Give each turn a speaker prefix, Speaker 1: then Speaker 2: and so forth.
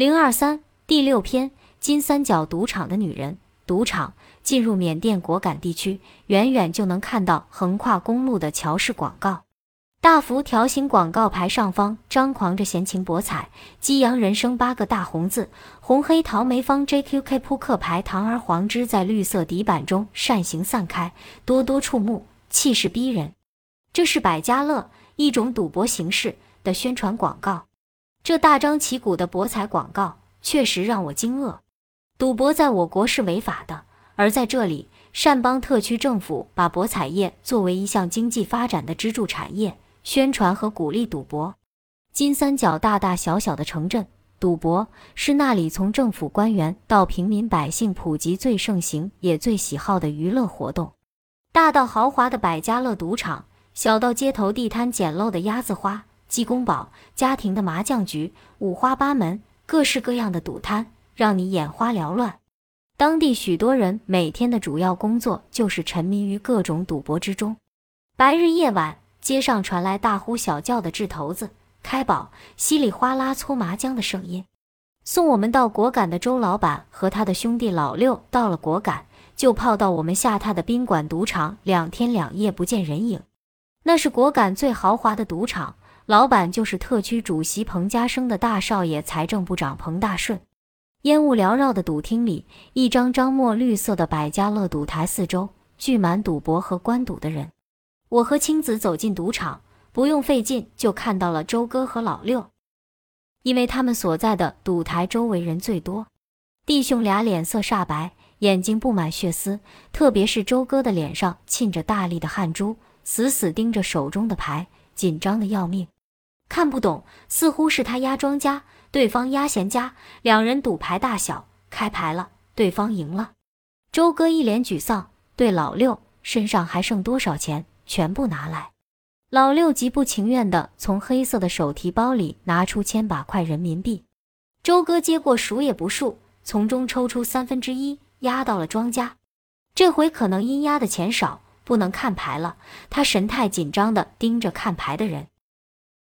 Speaker 1: 零二三第六篇：金三角赌场的女人。赌场进入缅甸果敢地区，远远就能看到横跨公路的桥式广告，大幅条形广告牌上方张狂着闲情博彩，激扬人生八个大红字，红黑桃梅方 JQK 扑克牌堂而皇之在绿色底板中扇形散开，多多触目，气势逼人。这是百家乐一种赌博形式的宣传广告。这大张旗鼓的博彩广告确实让我惊愕。赌博在我国是违法的，而在这里，善邦特区政府把博彩业作为一项经济发展的支柱产业，宣传和鼓励赌博。金三角大大小小的城镇，赌博是那里从政府官员到平民百姓普及最盛行也最喜好的娱乐活动。大到豪华的百家乐赌场，小到街头地摊简陋的鸭子花。鸡公堡、家庭的麻将局，五花八门、各式各样的赌摊，让你眼花缭乱。当地许多人每天的主要工作就是沉迷于各种赌博之中。白日夜晚，街上传来大呼小叫的掷骰子、开宝、稀里哗啦搓麻将的声音。送我们到果敢的周老板和他的兄弟老六到了果敢，就泡到我们下榻的宾馆赌场，两天两夜不见人影。那是果敢最豪华的赌场。老板就是特区主席彭家生的大少爷，财政部长彭大顺。烟雾缭绕的赌厅里，一张张墨绿色的百家乐赌台四周聚满赌博和观赌的人。我和青子走进赌场，不用费劲就看到了周哥和老六，因为他们所在的赌台周围人最多。弟兄俩脸色煞白，眼睛布满血丝，特别是周哥的脸上沁着大力的汗珠，死死盯着手中的牌，紧张的要命。看不懂，似乎是他压庄家，对方压闲家，两人赌牌大小，开牌了，对方赢了。周哥一脸沮丧，对老六身上还剩多少钱，全部拿来。老六极不情愿地从黑色的手提包里拿出千把块人民币，周哥接过数也不数，从中抽出三分之一压到了庄家。这回可能因压的钱少，不能看牌了，他神态紧张地盯着看牌的人。